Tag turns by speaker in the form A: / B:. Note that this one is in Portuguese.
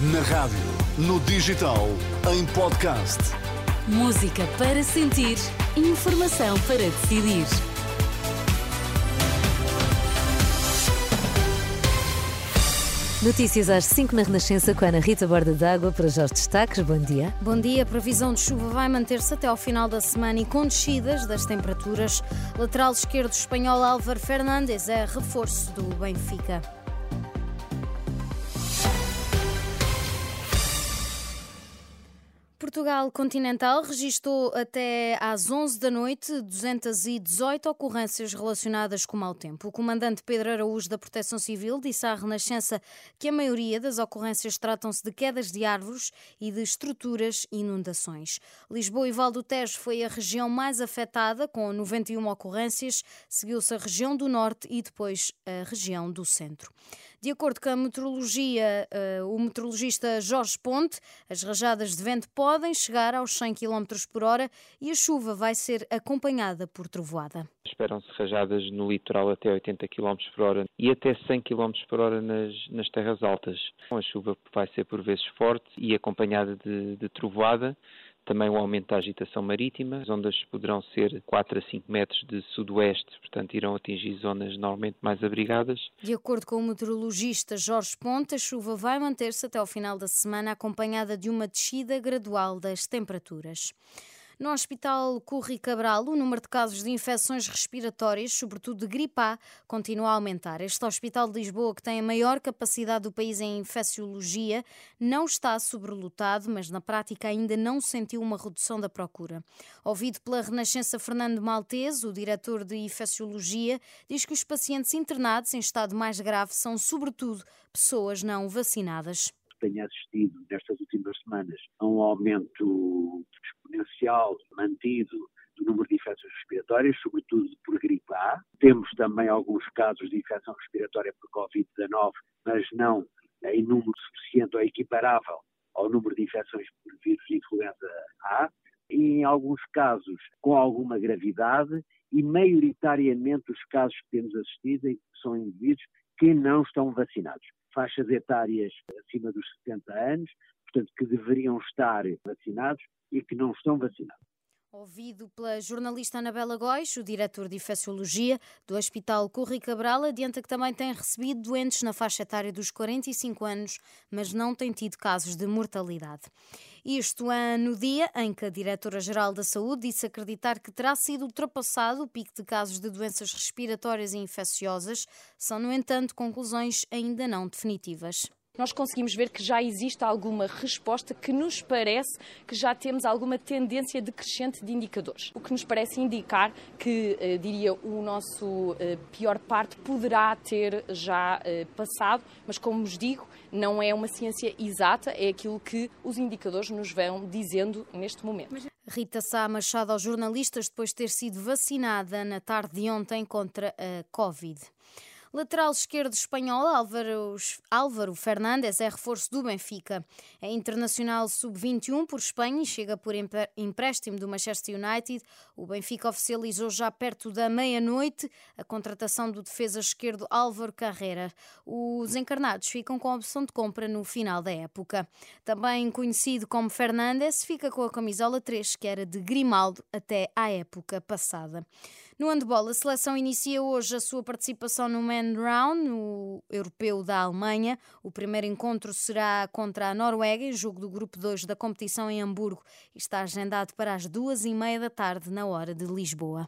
A: Na rádio, no digital, em podcast.
B: Música para sentir, informação para decidir. Notícias às 5 na Renascença com a Ana Rita Borda d'Água para já os destaques. Bom dia.
C: Bom dia. A previsão de chuva vai manter-se até ao final da semana e com descidas das temperaturas. Lateral esquerdo espanhol Álvaro Fernandes é reforço do Benfica. Portugal Continental registrou até às 11 da noite 218 ocorrências relacionadas com mau tempo. O comandante Pedro Araújo da Proteção Civil disse à Renascença que a maioria das ocorrências tratam-se de quedas de árvores e de estruturas e inundações. Lisboa e Val do Tejo foi a região mais afetada, com 91 ocorrências, seguiu-se a região do Norte e depois a região do Centro. De acordo com a meteorologia, uh, o meteorologista Jorge Ponte, as rajadas de vento podem chegar aos 100 km por hora e a chuva vai ser acompanhada por trovoada.
D: Esperam-se rajadas no litoral até 80 km por hora e até 100 km por hora nas, nas terras altas. A chuva vai ser por vezes forte e acompanhada de, de trovoada também o aumento da agitação marítima. As ondas poderão ser 4 a 5 metros de sudoeste, portanto irão atingir zonas normalmente mais abrigadas.
C: De acordo com o meteorologista Jorge Ponte, a chuva vai manter-se até ao final da semana, acompanhada de uma descida gradual das temperaturas. No Hospital Curri Cabral, o número de casos de infecções respiratórias, sobretudo de gripe A, continua a aumentar. Este Hospital de Lisboa, que tem a maior capacidade do país em infecciologia, não está sobrelotado, mas na prática ainda não sentiu uma redução da procura. Ouvido pela Renascença Fernando Maltese, o diretor de infecciologia, diz que os pacientes internados em estado mais grave são, sobretudo, pessoas não vacinadas.
E: Tenho assistido nestas últimas semanas a um aumento exponencial mantido do número de infecções respiratórias, sobretudo por gripe A. Temos também alguns casos de infecção respiratória por Covid-19, mas não em número suficiente ou equiparável ao número de infecções por vírus de influenza A. E em alguns casos com alguma gravidade e maioritariamente os casos que temos assistido são indivíduos que não estão vacinados. Faixas etárias acima dos 70 anos, portanto, que deveriam estar vacinados e que não estão vacinados.
C: Ouvido pela jornalista Anabela Góis, o diretor de infecciologia do Hospital Corri Cabral, adianta que também tem recebido doentes na faixa etária dos 45 anos, mas não tem tido casos de mortalidade. Isto é no dia em que a Diretora-Geral da Saúde disse acreditar que terá sido ultrapassado o pico de casos de doenças respiratórias e infecciosas. São, no entanto, conclusões ainda não definitivas
F: nós conseguimos ver que já existe alguma resposta que nos parece que já temos alguma tendência decrescente de indicadores. O que nos parece indicar que, eh, diria, o nosso eh, pior parte poderá ter já eh, passado, mas como vos digo, não é uma ciência exata, é aquilo que os indicadores nos vão dizendo neste momento.
C: Rita Sá Machado aos jornalistas depois de ter sido vacinada na tarde de ontem contra a Covid. Lateral esquerdo espanhol Álvaro, Álvaro Fernandes é reforço do Benfica. É internacional sub-21 por Espanha e chega por empréstimo do Manchester United. O Benfica oficializou já perto da meia-noite a contratação do defesa esquerdo Álvaro Carreira. Os encarnados ficam com a opção de compra no final da época. Também conhecido como Fernandes, fica com a camisola 3, que era de Grimaldo até à época passada. No handball, a seleção inicia hoje a sua participação no Man Round, no europeu da Alemanha. O primeiro encontro será contra a Noruega, em jogo do grupo 2 da competição em Hamburgo. Está agendado para as duas e meia da tarde, na hora de Lisboa.